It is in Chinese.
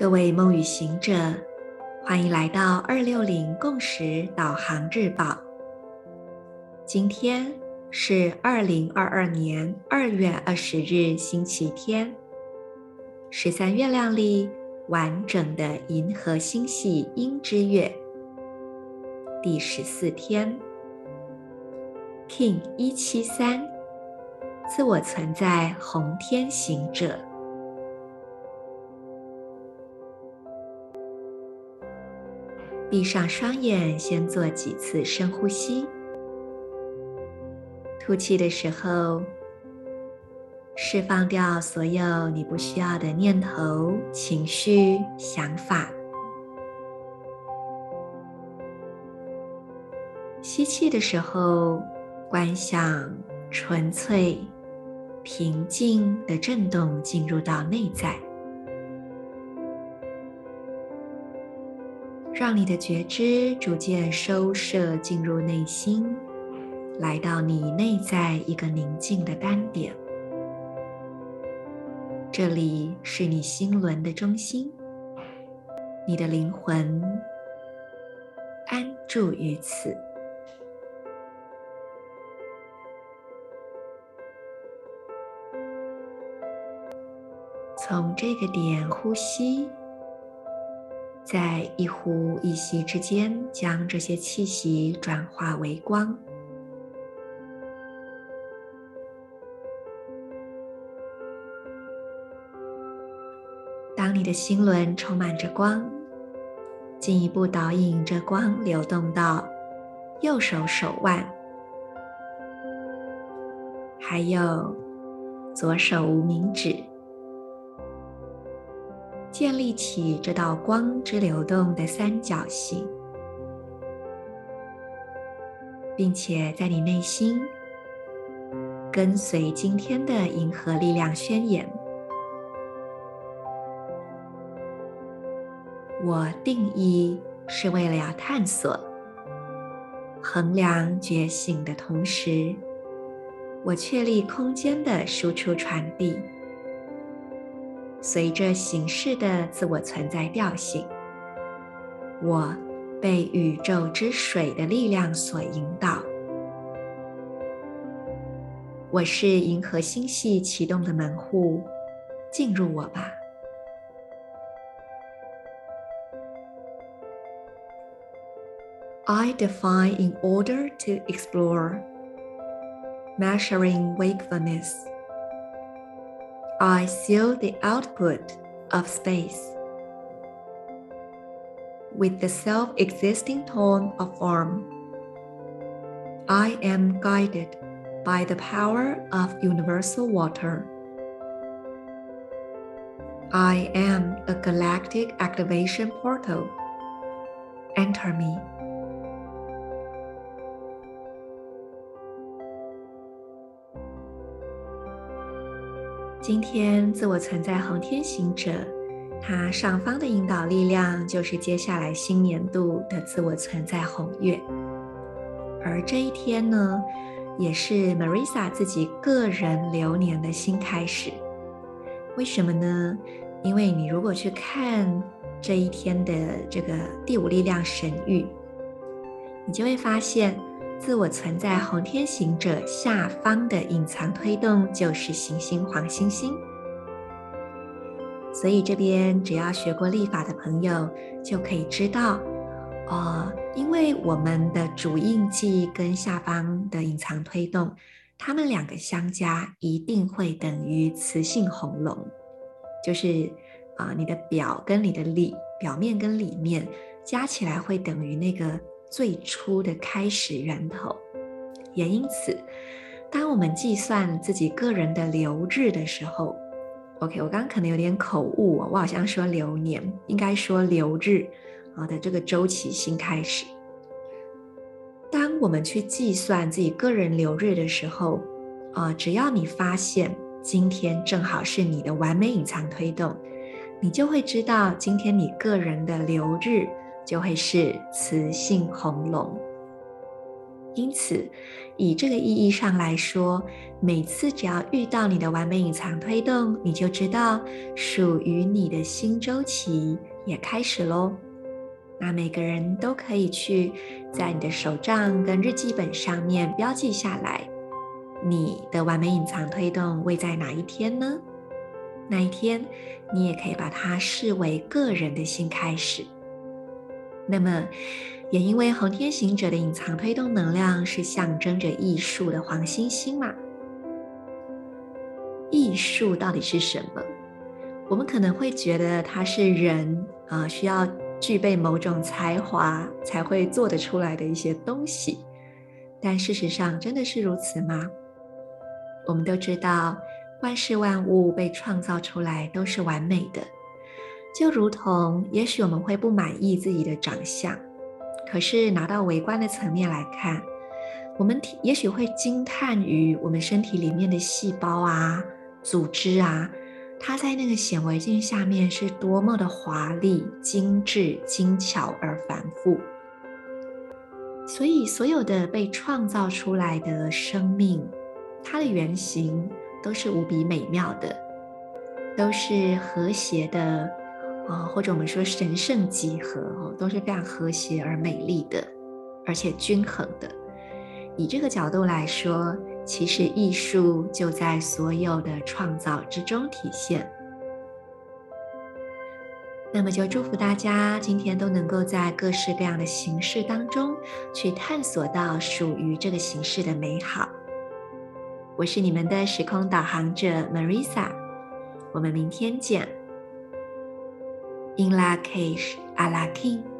各位梦与行者，欢迎来到二六零共识导航日报。今天是二零二二年二月二十日，星期天，十三月亮历完整的银河星系鹰之月第十四天，King 一七三，自我存在红天行者。闭上双眼，先做几次深呼吸。吐气的时候，释放掉所有你不需要的念头、情绪、想法。吸气的时候，观想纯粹、平静的震动进入到内在。让你的觉知逐渐收摄进入内心，来到你内在一个宁静的单点。这里是你心轮的中心，你的灵魂安住于此。从这个点呼吸。在一呼一吸之间，将这些气息转化为光。当你的心轮充满着光，进一步导引着光流动到右手手腕，还有左手无名指。建立起这道光之流动的三角形，并且在你内心跟随今天的银河力量宣言。我定义是为了要探索、衡量觉醒的同时，我确立空间的输出传递。随着形式的自我存在调性，我被宇宙之水的力量所引导。我是银河星系启动的门户，进入我吧。I define in order to explore, measuring wakefulness. I seal the output of space with the self-existing tone of form. I am guided by the power of universal water. I am a galactic activation portal. Enter me. 今天自我存在恒天行者，它上方的引导力量就是接下来新年度的自我存在红月，而这一天呢，也是 Marisa 自己个人流年的新开始。为什么呢？因为你如果去看这一天的这个第五力量神域，你就会发现。自我存在红天行者下方的隐藏推动就是行星黄星星，所以这边只要学过历法的朋友就可以知道，哦，因为我们的主印记跟下方的隐藏推动，它们两个相加一定会等于磁性红龙，就是啊、你的表跟你的里，表面跟里面加起来会等于那个。最初的开始源头，也因此，当我们计算自己个人的流日的时候，OK，我刚刚可能有点口误哦，我好像说流年，应该说流日啊的这个周期新开始。当我们去计算自己个人流日的时候，啊，只要你发现今天正好是你的完美隐藏推动，你就会知道今天你个人的流日。就会是雌性红龙。因此，以这个意义上来说，每次只要遇到你的完美隐藏推动，你就知道属于你的新周期也开始喽。那每个人都可以去在你的手账跟日记本上面标记下来，你的完美隐藏推动位在哪一天呢？那一天，你也可以把它视为个人的新开始。那么，也因为红天行者的隐藏推动能量是象征着艺术的黄星星嘛。艺术到底是什么？我们可能会觉得它是人啊，需要具备某种才华才会做得出来的一些东西。但事实上，真的是如此吗？我们都知道，万事万物被创造出来都是完美的。就如同，也许我们会不满意自己的长相，可是拿到微观的层面来看，我们也许会惊叹于我们身体里面的细胞啊、组织啊，它在那个显微镜下面是多么的华丽、精致、精巧而繁复。所以，所有的被创造出来的生命，它的原型都是无比美妙的，都是和谐的。啊，或者我们说神圣几何哦，都是非常和谐而美丽的，而且均衡的。以这个角度来说，其实艺术就在所有的创造之中体现。那么就祝福大家今天都能够在各式各样的形式当中去探索到属于这个形式的美好。我是你们的时空导航者 Marisa，我们明天见。In la cage, Ala king.